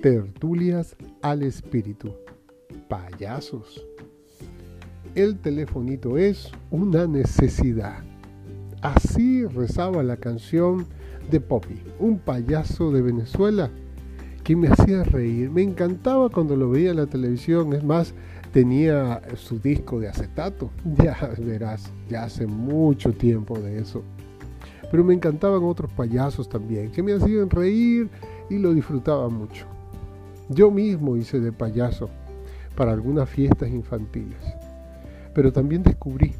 tertulias al espíritu, payasos. El telefonito es una necesidad. Así rezaba la canción de Poppy, un payaso de Venezuela que me hacía reír. Me encantaba cuando lo veía en la televisión. Es más, tenía su disco de acetato. Ya verás, ya hace mucho tiempo de eso. Pero me encantaban otros payasos también, que me hacían reír y lo disfrutaba mucho. Yo mismo hice de payaso para algunas fiestas infantiles. Pero también descubrí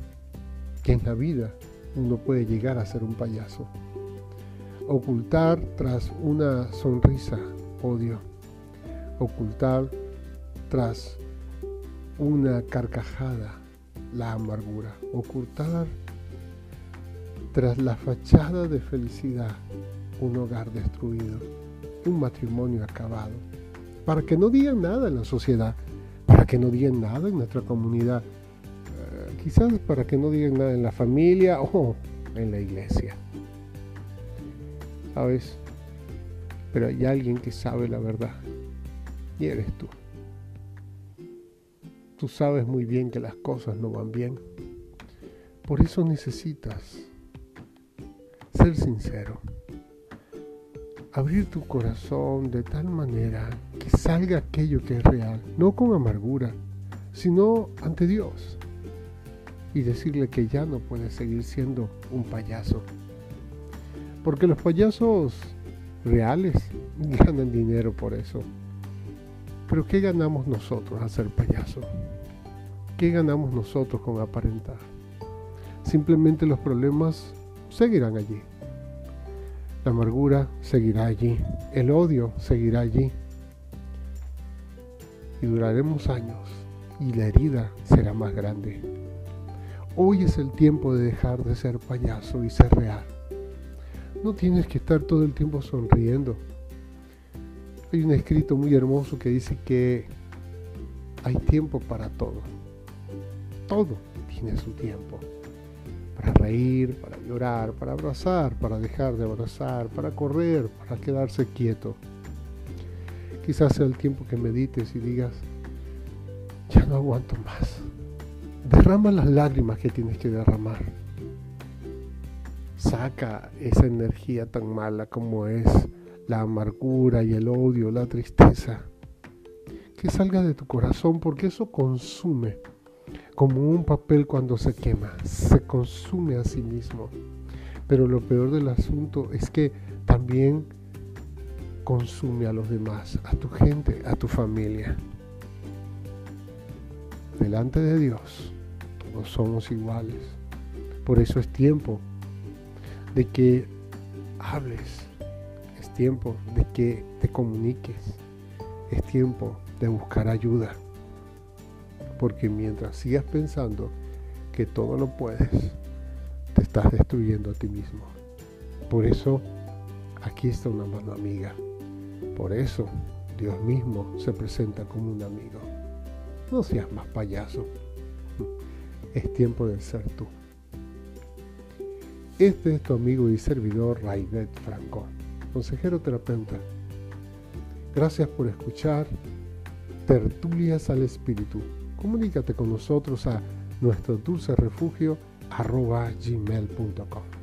que en la vida uno puede llegar a ser un payaso. Ocultar tras una sonrisa odio. Ocultar tras una carcajada la amargura. Ocultar tras la fachada de felicidad un hogar destruido, un matrimonio acabado. Para que no digan nada en la sociedad, para que no digan nada en nuestra comunidad, eh, quizás para que no digan nada en la familia o en la iglesia. ¿Sabes? Pero hay alguien que sabe la verdad y eres tú. Tú sabes muy bien que las cosas no van bien. Por eso necesitas ser sincero. Abrir tu corazón de tal manera salga aquello que es real, no con amargura, sino ante Dios. Y decirle que ya no puedes seguir siendo un payaso. Porque los payasos reales ganan dinero por eso. Pero ¿qué ganamos nosotros a ser payaso? ¿Qué ganamos nosotros con aparentar? Simplemente los problemas seguirán allí. La amargura seguirá allí. El odio seguirá allí. Y duraremos años y la herida será más grande. Hoy es el tiempo de dejar de ser payaso y ser real. No tienes que estar todo el tiempo sonriendo. Hay un escrito muy hermoso que dice que hay tiempo para todo. Todo tiene su tiempo. Para reír, para llorar, para abrazar, para dejar de abrazar, para correr, para quedarse quieto. Quizás sea el tiempo que medites y digas, ya no aguanto más. Derrama las lágrimas que tienes que derramar saca esa energía tan mala como es la amargura y el odio, la tristeza. Que salga de tu corazón porque eso consume como un papel cuando se quema, se consume a sí mismo. Pero lo peor del asunto es que también consume a los demás, a tu gente, a tu familia. Delante de Dios, todos somos iguales. Por eso es tiempo de que hables, es tiempo de que te comuniques, es tiempo de buscar ayuda. Porque mientras sigas pensando que todo lo puedes, te estás destruyendo a ti mismo. Por eso, aquí está una mano amiga. Por eso, Dios mismo se presenta como un amigo. No seas más payaso. Es tiempo de ser tú. Este es tu amigo y servidor Raidet Franco, consejero terapeuta. Gracias por escuchar Tertulias al Espíritu. Comunícate con nosotros a nuestro dulce refugio arroba gmail.com.